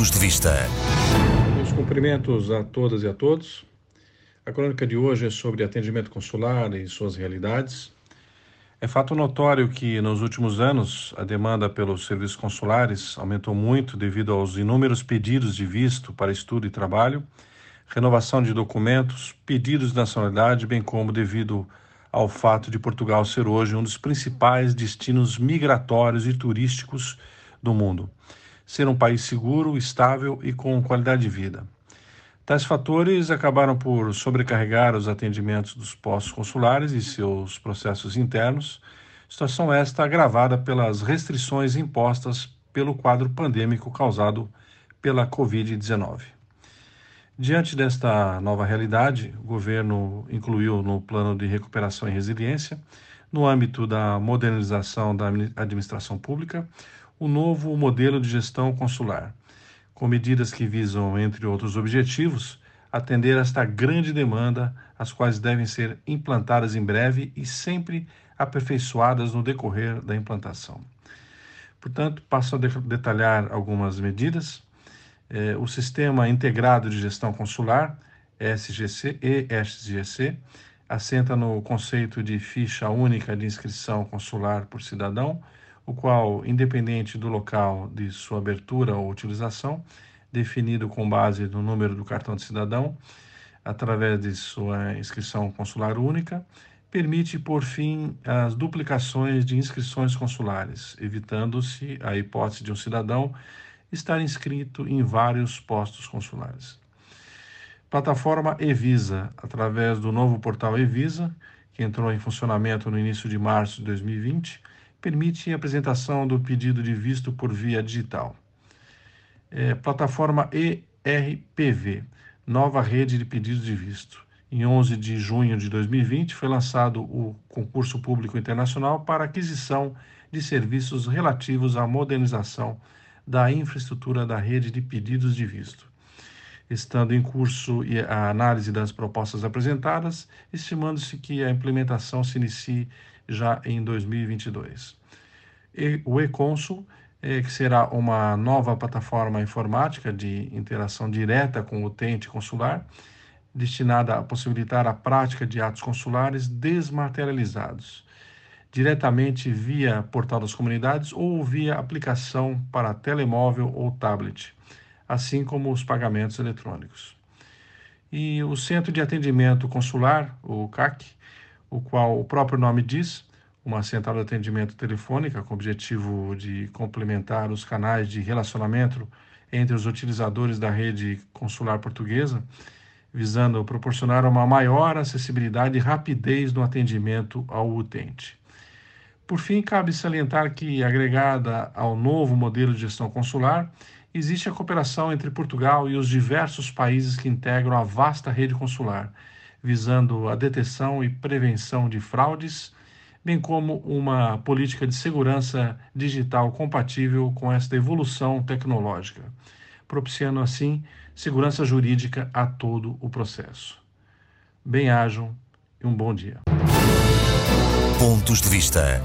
Pontos de Vista. Meus cumprimentos a todas e a todos. A crônica de hoje é sobre atendimento consular e suas realidades. É fato notório que, nos últimos anos, a demanda pelos serviços consulares aumentou muito devido aos inúmeros pedidos de visto para estudo e trabalho, renovação de documentos, pedidos de nacionalidade, bem como devido ao fato de Portugal ser hoje um dos principais destinos migratórios e turísticos do mundo, ser um país seguro, estável e com qualidade de vida. Tais fatores acabaram por sobrecarregar os atendimentos dos postos consulares e seus processos internos, situação esta agravada pelas restrições impostas pelo quadro pandêmico causado pela Covid-19. Diante desta nova realidade, o governo incluiu no plano de recuperação e resiliência, no âmbito da modernização da administração pública, o novo modelo de gestão consular com medidas que visam, entre outros objetivos, atender esta grande demanda, as quais devem ser implantadas em breve e sempre aperfeiçoadas no decorrer da implantação. Portanto, passo a detalhar algumas medidas. É, o Sistema Integrado de Gestão Consular, SGC e SGC, assenta no conceito de ficha única de inscrição consular por cidadão, o qual, independente do local de sua abertura ou utilização, definido com base no número do cartão de cidadão, através de sua inscrição consular única, permite por fim as duplicações de inscrições consulares, evitando-se a hipótese de um cidadão estar inscrito em vários postos consulares. Plataforma Evisa, através do novo portal Evisa, que entrou em funcionamento no início de março de 2020, permite a apresentação do pedido de visto por via digital. É, plataforma ERPV, nova rede de pedidos de visto. Em 11 de junho de 2020, foi lançado o concurso público internacional para aquisição de serviços relativos à modernização da infraestrutura da rede de pedidos de visto. Estando em curso a análise das propostas apresentadas, estimando-se que a implementação se inicie já em 2022. E o e-Consul, é, que será uma nova plataforma informática de interação direta com o utente consular, destinada a possibilitar a prática de atos consulares desmaterializados, diretamente via portal das comunidades ou via aplicação para telemóvel ou tablet, assim como os pagamentos eletrônicos. E o Centro de Atendimento Consular, o CAC, o qual o próprio nome diz, uma central de atendimento telefônica com o objetivo de complementar os canais de relacionamento entre os utilizadores da rede consular portuguesa, visando proporcionar uma maior acessibilidade e rapidez no atendimento ao utente. Por fim, cabe salientar que, agregada ao novo modelo de gestão consular, existe a cooperação entre Portugal e os diversos países que integram a vasta rede consular, visando a detecção e prevenção de fraudes, bem como uma política de segurança digital compatível com esta evolução tecnológica, propiciando assim segurança jurídica a todo o processo. Bem-ajam e um bom dia. Pontos de vista.